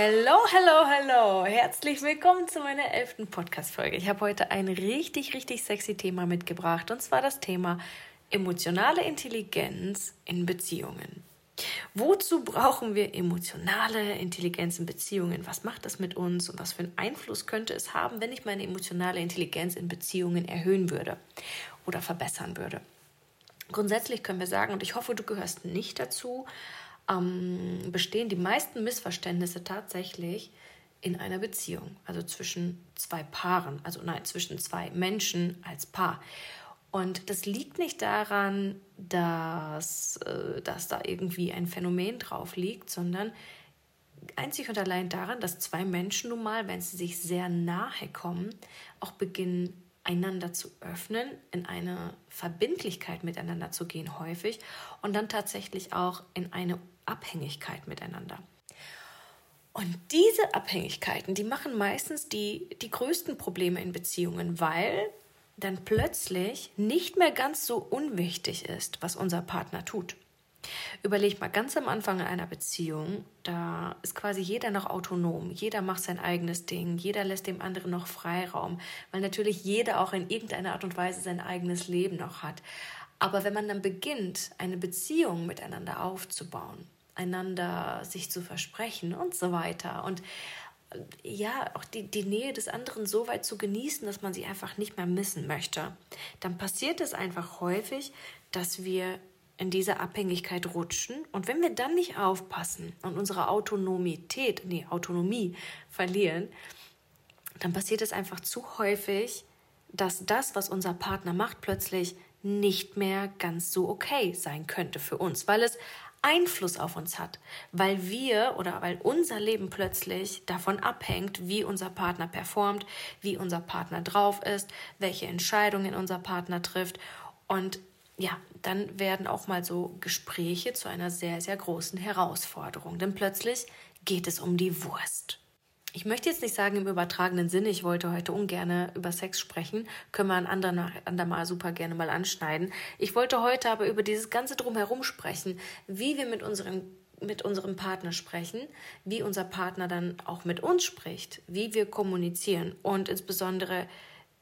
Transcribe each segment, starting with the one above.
Hello, hello, hello. Herzlich willkommen zu meiner elften Podcast-Folge. Ich habe heute ein richtig, richtig sexy Thema mitgebracht und zwar das Thema emotionale Intelligenz in Beziehungen. Wozu brauchen wir emotionale Intelligenz in Beziehungen? Was macht das mit uns und was für einen Einfluss könnte es haben, wenn ich meine emotionale Intelligenz in Beziehungen erhöhen würde oder verbessern würde? Grundsätzlich können wir sagen, und ich hoffe, du gehörst nicht dazu, ähm, bestehen die meisten Missverständnisse tatsächlich in einer Beziehung, also zwischen zwei Paaren, also nein, zwischen zwei Menschen als Paar. Und das liegt nicht daran, dass, äh, dass da irgendwie ein Phänomen drauf liegt, sondern einzig und allein daran, dass zwei Menschen nun mal, wenn sie sich sehr nahe kommen, auch beginnen einander zu öffnen, in eine Verbindlichkeit miteinander zu gehen häufig und dann tatsächlich auch in eine Abhängigkeit miteinander. Und diese Abhängigkeiten, die machen meistens die, die größten Probleme in Beziehungen, weil dann plötzlich nicht mehr ganz so unwichtig ist, was unser Partner tut. Überleg mal ganz am Anfang einer Beziehung, da ist quasi jeder noch autonom, jeder macht sein eigenes Ding, jeder lässt dem anderen noch Freiraum, weil natürlich jeder auch in irgendeiner Art und Weise sein eigenes Leben noch hat. Aber wenn man dann beginnt, eine Beziehung miteinander aufzubauen, einander sich zu versprechen und so weiter und äh, ja, auch die, die Nähe des anderen so weit zu genießen, dass man sie einfach nicht mehr missen möchte, dann passiert es einfach häufig, dass wir in diese Abhängigkeit rutschen. Und wenn wir dann nicht aufpassen und unsere Autonomität, nee, Autonomie verlieren, dann passiert es einfach zu häufig, dass das, was unser Partner macht, plötzlich nicht mehr ganz so okay sein könnte für uns, weil es Einfluss auf uns hat, weil wir oder weil unser Leben plötzlich davon abhängt, wie unser Partner performt, wie unser Partner drauf ist, welche Entscheidungen unser Partner trifft. Und ja, dann werden auch mal so Gespräche zu einer sehr, sehr großen Herausforderung. Denn plötzlich geht es um die Wurst. Ich möchte jetzt nicht sagen im übertragenen Sinne, ich wollte heute ungern über Sex sprechen, können wir ein andermal super gerne mal anschneiden. Ich wollte heute aber über dieses ganze Drumherum sprechen, wie wir mit unserem, mit unserem Partner sprechen, wie unser Partner dann auch mit uns spricht, wie wir kommunizieren und insbesondere,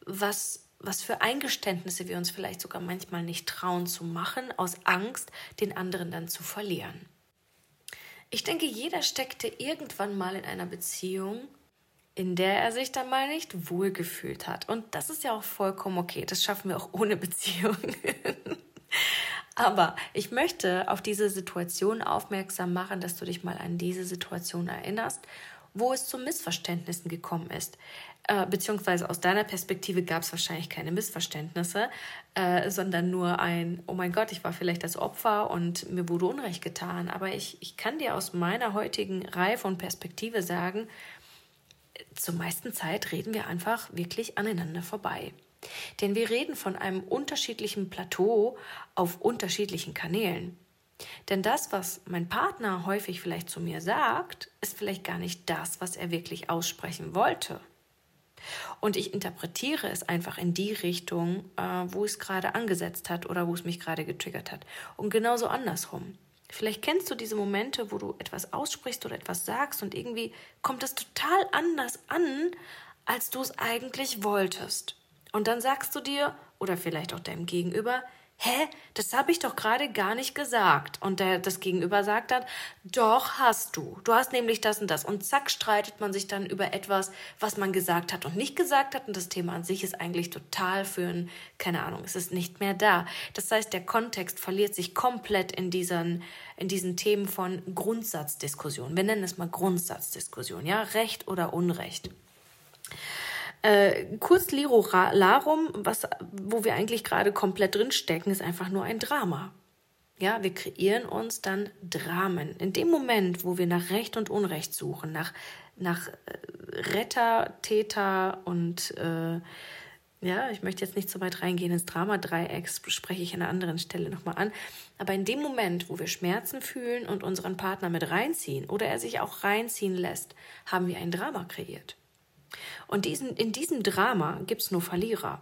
was was für Eingeständnisse wir uns vielleicht sogar manchmal nicht trauen zu machen, aus Angst, den anderen dann zu verlieren. Ich denke, jeder steckte irgendwann mal in einer Beziehung, in der er sich dann mal nicht wohlgefühlt hat. Und das ist ja auch vollkommen okay. Das schaffen wir auch ohne Beziehung. Aber ich möchte auf diese Situation aufmerksam machen, dass du dich mal an diese Situation erinnerst, wo es zu Missverständnissen gekommen ist äh, beziehungsweise aus deiner Perspektive gab es wahrscheinlich keine Missverständnisse, äh, sondern nur ein, oh mein Gott, ich war vielleicht das Opfer und mir wurde Unrecht getan. Aber ich, ich kann dir aus meiner heutigen Reife und Perspektive sagen, zur meisten Zeit reden wir einfach wirklich aneinander vorbei. Denn wir reden von einem unterschiedlichen Plateau auf unterschiedlichen Kanälen. Denn das, was mein Partner häufig vielleicht zu mir sagt, ist vielleicht gar nicht das, was er wirklich aussprechen wollte. Und ich interpretiere es einfach in die Richtung, äh, wo es gerade angesetzt hat oder wo es mich gerade getriggert hat. Und genauso andersrum. Vielleicht kennst du diese Momente, wo du etwas aussprichst oder etwas sagst und irgendwie kommt es total anders an, als du es eigentlich wolltest. Und dann sagst du dir oder vielleicht auch deinem Gegenüber, hä, das habe ich doch gerade gar nicht gesagt. Und der, das Gegenüber sagt dann, doch hast du. Du hast nämlich das und das. Und zack, streitet man sich dann über etwas, was man gesagt hat und nicht gesagt hat. Und das Thema an sich ist eigentlich total für ein, keine Ahnung, es ist nicht mehr da. Das heißt, der Kontext verliert sich komplett in diesen, in diesen Themen von Grundsatzdiskussion. Wir nennen es mal Grundsatzdiskussion, ja, Recht oder Unrecht. Äh, kurz Liro Larum, was, wo wir eigentlich gerade komplett drin stecken, ist einfach nur ein Drama. Ja, wir kreieren uns dann Dramen. In dem Moment, wo wir nach Recht und Unrecht suchen, nach, nach äh, Retter, Täter und äh, ja, ich möchte jetzt nicht so weit reingehen ins Drama-Dreieck, spreche ich an einer anderen Stelle nochmal an. Aber in dem Moment, wo wir Schmerzen fühlen und unseren Partner mit reinziehen oder er sich auch reinziehen lässt, haben wir ein Drama kreiert. Und diesen, in diesem Drama gibt es nur Verlierer.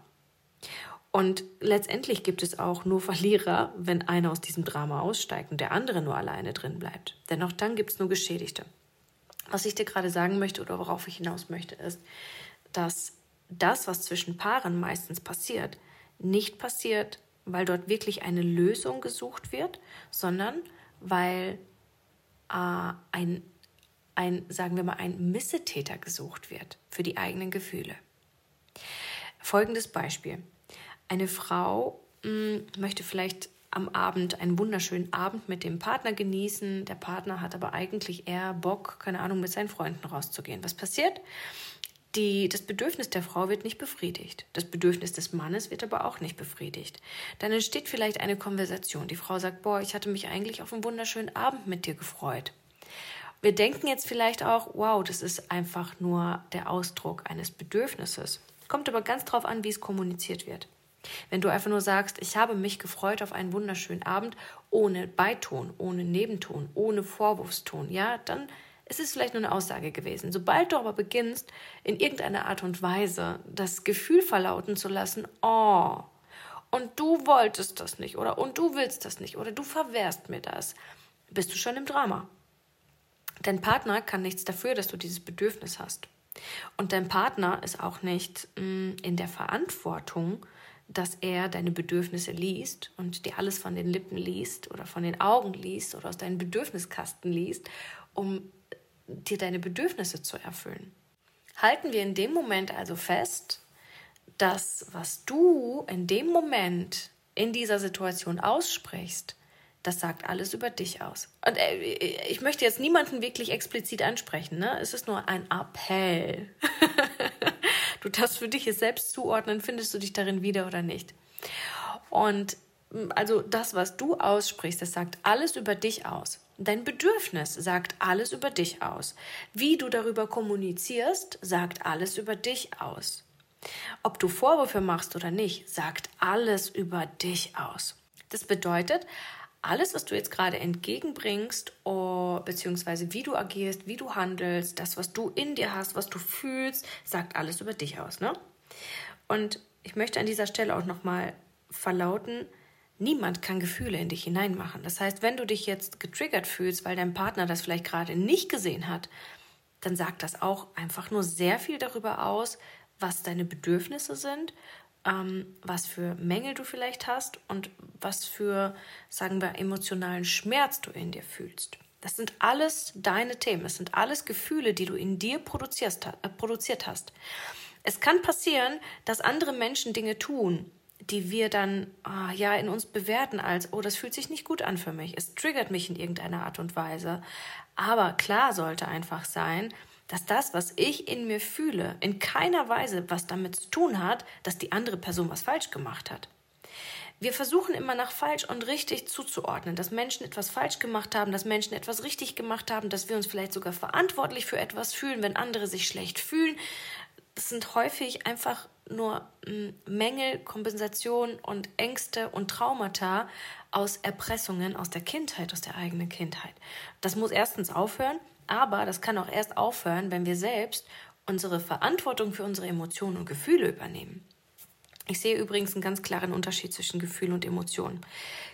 Und letztendlich gibt es auch nur Verlierer, wenn einer aus diesem Drama aussteigt und der andere nur alleine drin bleibt. Denn auch dann gibt es nur Geschädigte. Was ich dir gerade sagen möchte oder worauf ich hinaus möchte, ist, dass das, was zwischen Paaren meistens passiert, nicht passiert, weil dort wirklich eine Lösung gesucht wird, sondern weil äh, ein, ein, sagen wir mal, ein Missetäter gesucht wird für die eigenen Gefühle. Folgendes Beispiel. Eine Frau mh, hm, möchte vielleicht am Abend einen wunderschönen Abend mit dem Partner genießen. Der Partner hat aber eigentlich eher Bock, keine Ahnung, mit seinen Freunden rauszugehen. Was passiert? Die, das Bedürfnis der Frau wird nicht befriedigt. Das Bedürfnis des Mannes wird aber auch nicht befriedigt. Dann entsteht vielleicht eine Konversation. Die Frau sagt, boah, ich hatte mich eigentlich auf einen wunderschönen Abend mit dir gefreut. Wir denken jetzt vielleicht auch, wow, das ist einfach nur der Ausdruck eines Bedürfnisses. Kommt aber ganz drauf an, wie es kommuniziert wird. Wenn du einfach nur sagst, ich habe mich gefreut auf einen wunderschönen Abend, ohne Beiton, ohne Nebenton, ohne Vorwurfston, ja, dann ist es vielleicht nur eine Aussage gewesen. Sobald du aber beginnst, in irgendeiner Art und Weise das Gefühl verlauten zu lassen, oh, und du wolltest das nicht oder und du willst das nicht oder du verwehrst mir das, bist du schon im Drama. Dein Partner kann nichts dafür, dass du dieses Bedürfnis hast. Und dein Partner ist auch nicht mh, mm, in der Verantwortung, dass er deine Bedürfnisse liest und dir alles von den Lippen liest oder von den Augen liest oder aus deinem Bedürfniskasten liest, um dir deine Bedürfnisse zu erfüllen. Halten wir in dem Moment also fest, dass was du in dem Moment in dieser Situation aussprichst, das sagt alles über dich aus. Und äh, ich möchte jetzt niemanden wirklich explizit ansprechen, ne? Es ist nur ein Appell. du darfst für dich es selbst zuordnen, findest du dich darin wieder oder nicht. Und also das, was du aussprichst, das sagt alles über dich aus. Dein Bedürfnis sagt alles über dich aus. Wie du darüber kommunizierst, sagt alles über dich aus. Ob du Vorwürfe machst oder nicht, sagt alles über dich aus. Das bedeutet, alles, was du jetzt gerade entgegenbringst, oh, beziehungsweise wie du agierst, wie du handelst, das, was du in dir hast, was du fühlst, sagt alles über dich aus. Ne? Und ich möchte an dieser Stelle auch nochmal verlauten, niemand kann Gefühle in dich hineinmachen. Das heißt, wenn du dich jetzt getriggert fühlst, weil dein Partner das vielleicht gerade nicht gesehen hat, dann sagt das auch einfach nur sehr viel darüber aus, was deine Bedürfnisse sind ähm, was für Mängel du vielleicht hast und was für, sagen wir, emotionalen Schmerz du in dir fühlst. Das sind alles deine Themen, es sind alles Gefühle, die du in dir produziert, äh, produziert hast. Es kann passieren, dass andere Menschen Dinge tun, die wir dann ah, ja in uns bewerten als, oh, das fühlt sich nicht gut an für mich, es triggert mich in irgendeiner Art und Weise. Aber klar sollte einfach sein, dass das, was ich in mir fühle, in keiner Weise was damit zu tun hat, dass die andere Person was falsch gemacht hat. Wir versuchen immer nach falsch und richtig zuzuordnen, dass Menschen etwas falsch gemacht haben, dass Menschen etwas richtig gemacht haben, dass wir uns vielleicht sogar verantwortlich für etwas fühlen, wenn andere sich schlecht fühlen. Das sind häufig einfach nur hm, Mängel, Kompensation und Ängste und Traumata aus Erpressungen aus der Kindheit, aus der eigenen Kindheit. Das muss erstens aufhören aber das kann auch erst aufhören, wenn wir selbst unsere Verantwortung für unsere Emotionen und Gefühle übernehmen. Ich sehe übrigens einen ganz klaren Unterschied zwischen Gefühl und Emotionen.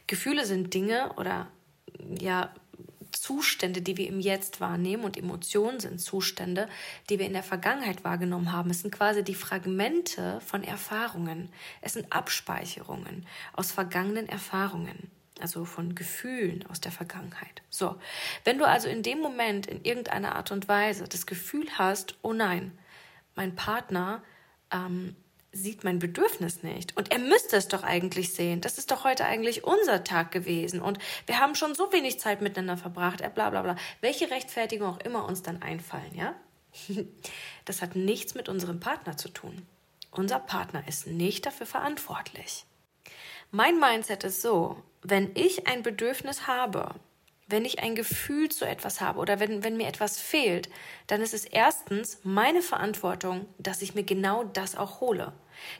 Gefühle sind Dinge oder ja Zustände, die wir im Jetzt wahrnehmen und Emotionen sind Zustände, die wir in der Vergangenheit wahrgenommen haben. Es sind quasi die Fragmente von Erfahrungen. Es sind Abspeicherungen aus vergangenen Erfahrungen also von Gefühlen aus der Vergangenheit. So, wenn du also in dem Moment in irgendeiner Art und Weise das Gefühl hast, oh nein, mein Partner ähm, sieht mein Bedürfnis nicht und er müsste es doch eigentlich sehen. Das ist doch heute eigentlich unser Tag gewesen und wir haben schon so wenig Zeit miteinander verbracht, er bla bla bla. Welche Rechtfertigung auch immer uns dann einfallen, ja? Das hat nichts mit unserem Partner zu tun. Unser Partner ist nicht dafür verantwortlich. Mein Mindset ist so, wenn ich ein Bedürfnis habe, wenn ich ein Gefühl zu etwas habe oder wenn, wenn mir etwas fehlt, dann ist es erstens meine Verantwortung, dass ich mir genau das auch hole.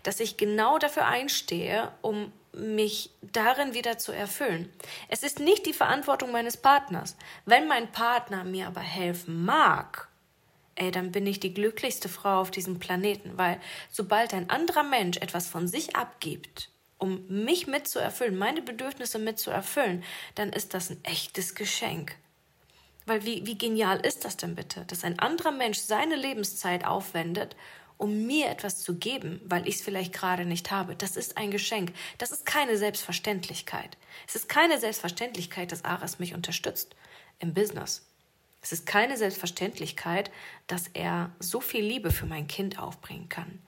Dass ich genau dafür einstehe, um mich darin wieder zu erfüllen. Es ist nicht die Verantwortung meines Partners. Wenn mein Partner mir aber helfen mag, ey, dann bin ich die glücklichste Frau auf diesem Planeten, weil sobald ein anderer Mensch etwas von sich abgibt, um mich mitzuerfüllen, meine Bedürfnisse mitzuerfüllen, dann ist das ein echtes Geschenk. Weil wie, wie genial ist das denn bitte, dass ein anderer Mensch seine Lebenszeit aufwendet, um mir etwas zu geben, weil ich es vielleicht gerade nicht habe. Das ist ein Geschenk. Das ist keine Selbstverständlichkeit. Es ist keine Selbstverständlichkeit, dass Ares mich unterstützt im Business. Es ist keine Selbstverständlichkeit, dass er so viel Liebe für mein Kind aufbringen kann.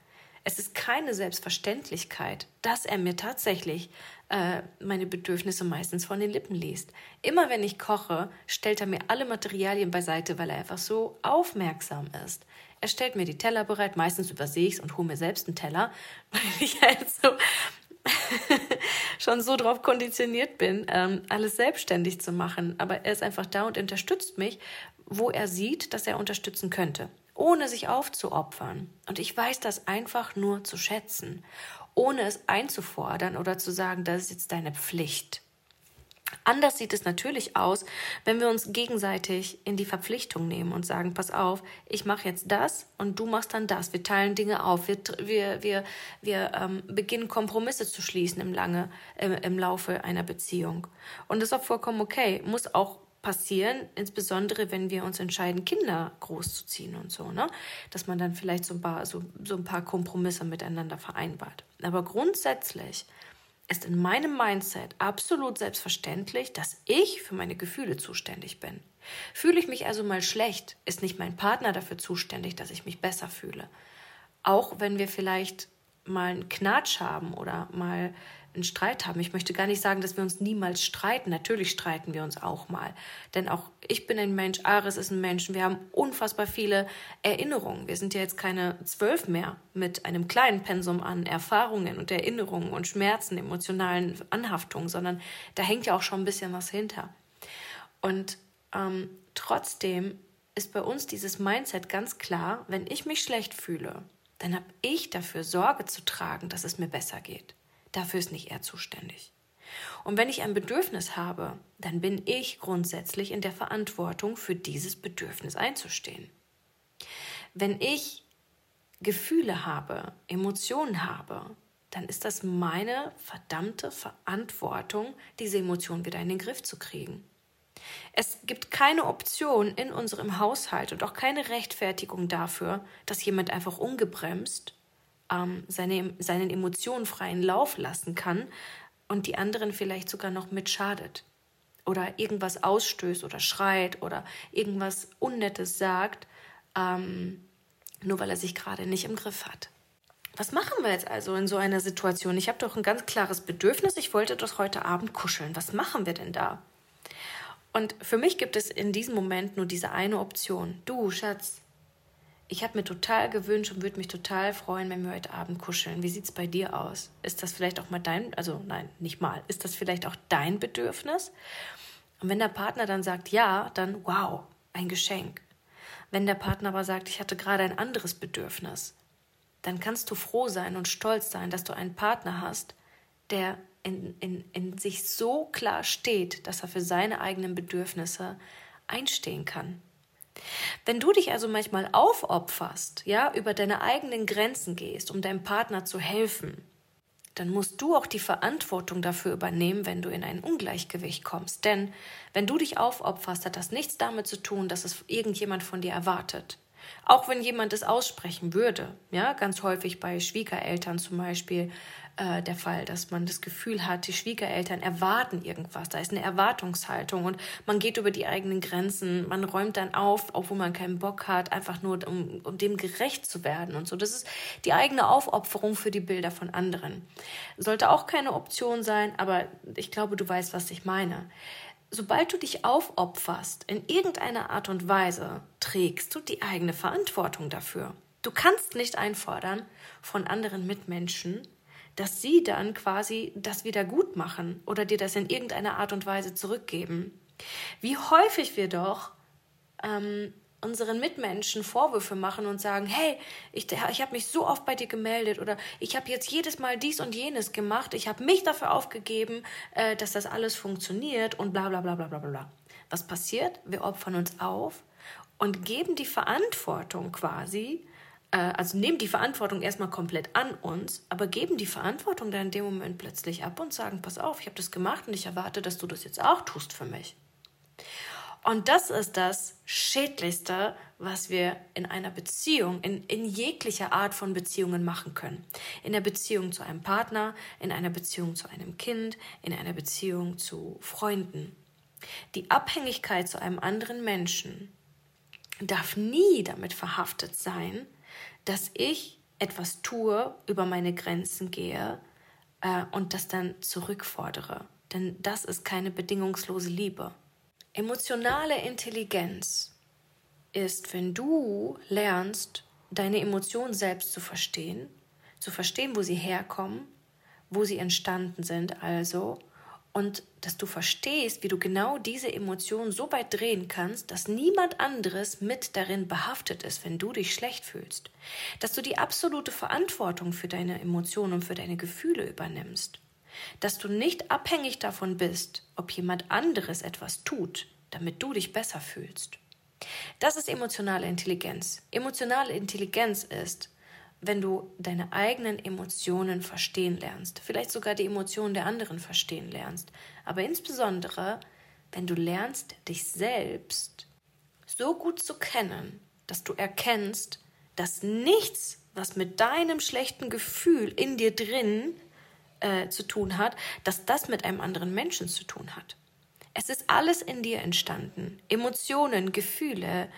Es ist keine Selbstverständlichkeit, dass er mir tatsächlich äh, meine Bedürfnisse meistens von den Lippen liest. Immer wenn ich koche, stellt er mir alle Materialien beiseite, weil er einfach so aufmerksam ist. Er stellt mir die Teller bereit, meistens übersehe ich es und hole mir selbst einen Teller, weil ich halt so schon so drauf konditioniert bin, ähm, alles selbstständig zu machen. Aber er ist einfach da und unterstützt mich, wo er sieht, dass er unterstützen könnte, ohne sich aufzuopfern. Und ich weiß das einfach nur zu schätzen, ohne es einzufordern oder zu sagen, das ist jetzt deine Pflicht. Anders sieht es natürlich aus, wenn wir uns gegenseitig in die Verpflichtung nehmen und sagen, pass auf, ich mache jetzt das und du machst dann das. Wir teilen Dinge auf, wir, wir, wir, wir ähm, beginnen Kompromisse zu schließen im, lange, äh, im Laufe einer Beziehung. Und das ist auch vollkommen okay, muss auch passieren, insbesondere wenn wir uns entscheiden, Kinder großzuziehen und so, ne? Dass man dann vielleicht so ein paar, so, so ein paar Kompromisse miteinander vereinbart. Aber grundsätzlich ist in meinem Mindset absolut selbstverständlich, dass ich für meine Gefühle zuständig bin. Fühle ich mich also mal schlecht, ist nicht mein Partner dafür zuständig, dass ich mich besser fühle. Auch wenn wir vielleicht mal einen Knatsch haben oder mal einen Streit haben. Ich möchte gar nicht sagen, dass wir uns niemals streiten. Natürlich streiten wir uns auch mal. Denn auch ich bin ein Mensch, Ares ist ein Mensch. Wir haben unfassbar viele Erinnerungen. Wir sind ja jetzt keine zwölf mehr mit einem kleinen Pensum an Erfahrungen und Erinnerungen und Schmerzen, emotionalen Anhaftungen, sondern da hängt ja auch schon ein bisschen was hinter. Und ähm, trotzdem ist bei uns dieses Mindset ganz klar, wenn ich mich schlecht fühle, dann habe ich dafür Sorge zu tragen, dass es mir besser geht. Dafür ist nicht er zuständig. Und wenn ich ein Bedürfnis habe, dann bin ich grundsätzlich in der Verantwortung, für dieses Bedürfnis einzustehen. Wenn ich Gefühle habe, Emotionen habe, dann ist das meine verdammte Verantwortung, diese Emotionen wieder in den Griff zu kriegen. Es gibt keine Option in unserem Haushalt und auch keine Rechtfertigung dafür, dass jemand einfach ungebremst ähm, seine, seinen Emotionen freien Lauf lassen kann und die anderen vielleicht sogar noch mit schadet oder irgendwas ausstößt oder schreit oder irgendwas Unnettes sagt, ähm, nur weil er sich gerade nicht im Griff hat. Was machen wir jetzt also in so einer Situation? Ich habe doch ein ganz klares Bedürfnis, ich wollte doch heute Abend kuscheln. Was machen wir denn da? Und für mich gibt es in diesem Moment nur diese eine Option. Du, Schatz, ich habe mir total gewünscht und würde mich total freuen, wenn wir heute Abend kuscheln. Wie sieht es bei dir aus? Ist das vielleicht auch mal dein, also nein, nicht mal, ist das vielleicht auch dein Bedürfnis? Und wenn der Partner dann sagt ja, dann wow, ein Geschenk. Wenn der Partner aber sagt, ich hatte gerade ein anderes Bedürfnis, dann kannst du froh sein und stolz sein, dass du einen Partner hast, der in, in, in sich so klar steht, dass er für seine eigenen Bedürfnisse einstehen kann. Wenn du dich also manchmal aufopferst, ja, über deine eigenen Grenzen gehst, um deinem Partner zu helfen, dann musst du auch die Verantwortung dafür übernehmen, wenn du in ein Ungleichgewicht kommst. Denn wenn du dich aufopferst, hat das nichts damit zu tun, dass es irgendjemand von dir erwartet. Auch wenn jemand es aussprechen würde, ja, ganz häufig bei Schwiegereltern zum Beispiel, äh, der Fall, dass man das Gefühl hat, die Schwiegereltern erwarten irgendwas. Da ist eine Erwartungshaltung und man geht über die eigenen Grenzen, man räumt dann auf, obwohl man keinen Bock hat, einfach nur um, um dem gerecht zu werden und so. Das ist die eigene Aufopferung für die Bilder von anderen. Sollte auch keine Option sein, aber ich glaube, du weißt, was ich meine sobald du dich aufopferst, in irgendeiner Art und Weise, trägst du die eigene Verantwortung dafür. Du kannst nicht einfordern von anderen Mitmenschen, dass sie dann quasi das wieder gut machen oder dir das in irgendeiner Art und Weise zurückgeben. Wie häufig wir doch ähm, unseren Mitmenschen Vorwürfe machen und sagen, hey, ich, ich habe mich so oft bei dir gemeldet oder ich habe jetzt jedes Mal dies und jenes gemacht, ich habe mich dafür aufgegeben, äh, dass das alles funktioniert und bla bla bla bla bla bla. Was passiert? Wir opfern uns auf und geben die Verantwortung quasi also nehmen die Verantwortung erstmal komplett an uns, aber geben die Verantwortung dann in dem Moment plötzlich ab und sagen, pass auf, ich habe das gemacht und ich erwarte, dass du das jetzt auch tust für mich. Und das ist das Schädlichste, was wir in einer Beziehung, in, in jeglicher Art von Beziehungen machen können. In der Beziehung zu einem Partner, in einer Beziehung zu einem Kind, in einer Beziehung zu Freunden. Die Abhängigkeit zu einem anderen Menschen darf nie damit verhaftet sein, dass ich etwas tue, über meine Grenzen gehe äh, und das dann zurückfordere. Denn das ist keine bedingungslose Liebe. Emotionale Intelligenz ist, wenn du lernst, deine Emotionen selbst zu verstehen, zu verstehen, wo sie herkommen, wo sie entstanden sind, also, und dass du verstehst, wie du genau diese Emotionen so weit drehen kannst, dass niemand anderes mit darin behaftet ist, wenn du dich schlecht fühlst, dass du die absolute Verantwortung für deine Emotionen und für deine Gefühle übernimmst dass du nicht abhängig davon bist, ob jemand anderes etwas tut, damit du dich besser fühlst. Das ist emotionale Intelligenz. Emotionale Intelligenz ist, wenn du deine eigenen Emotionen verstehen lernst, vielleicht sogar die Emotionen der anderen verstehen lernst, aber insbesondere, wenn du lernst, dich selbst so gut zu kennen, dass du erkennst, dass nichts, was mit deinem schlechten Gefühl in dir drin äh, zu tun hat, dass das mit einem anderen Menschen zu tun hat. Es ist alles in dir entstanden. Emotionen, Gefühle,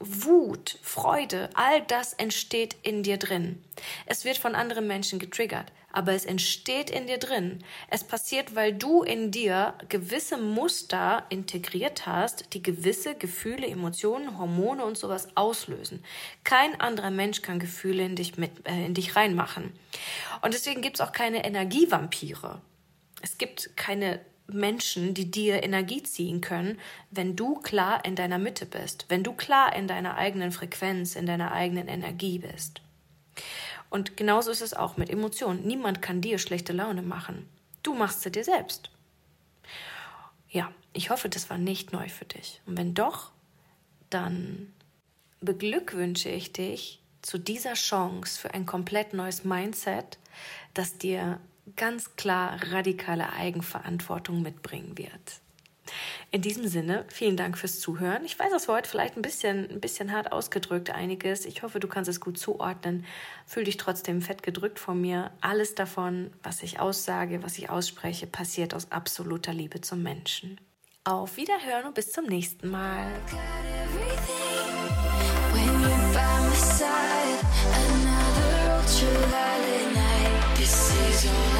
Wut, Freude, all das entsteht in dir drin. Es wird von anderen Menschen getriggert, aber es entsteht in dir drin. Es passiert, weil du in dir gewisse Muster integriert hast, die gewisse Gefühle, Emotionen, Hormone und sowas auslösen. Kein anderer Mensch kann Gefühle in dich, mit, äh, in dich reinmachen. Und deswegen gibt es auch keine Energievampire. Es gibt keine Menschen, die dir Energie ziehen können, wenn du klar in deiner Mitte bist, wenn du klar in deiner eigenen Frequenz, in deiner eigenen Energie bist. Und genauso ist es auch mit Emotionen. Niemand kann dir schlechte Laune machen. Du machst sie dir selbst. Ja, ich hoffe, das war nicht neu für dich. Und wenn doch, dann beglückwünsche ich dich zu dieser Chance für ein komplett neues Mindset, das dir ganz klar radikale Eigenverantwortung mitbringen wird. In diesem Sinne, vielen Dank fürs Zuhören. Ich weiß, das war heute vielleicht ein bisschen, ein bisschen hart ausgedrückt, einiges. Ich hoffe, du kannst es gut zuordnen. Fühl dich trotzdem fett gedrückt von mir. Alles davon, was ich aussage, was ich ausspreche, passiert aus absoluter Liebe zum Menschen. Auf Wiederhören und bis zum nächsten Mal. This is all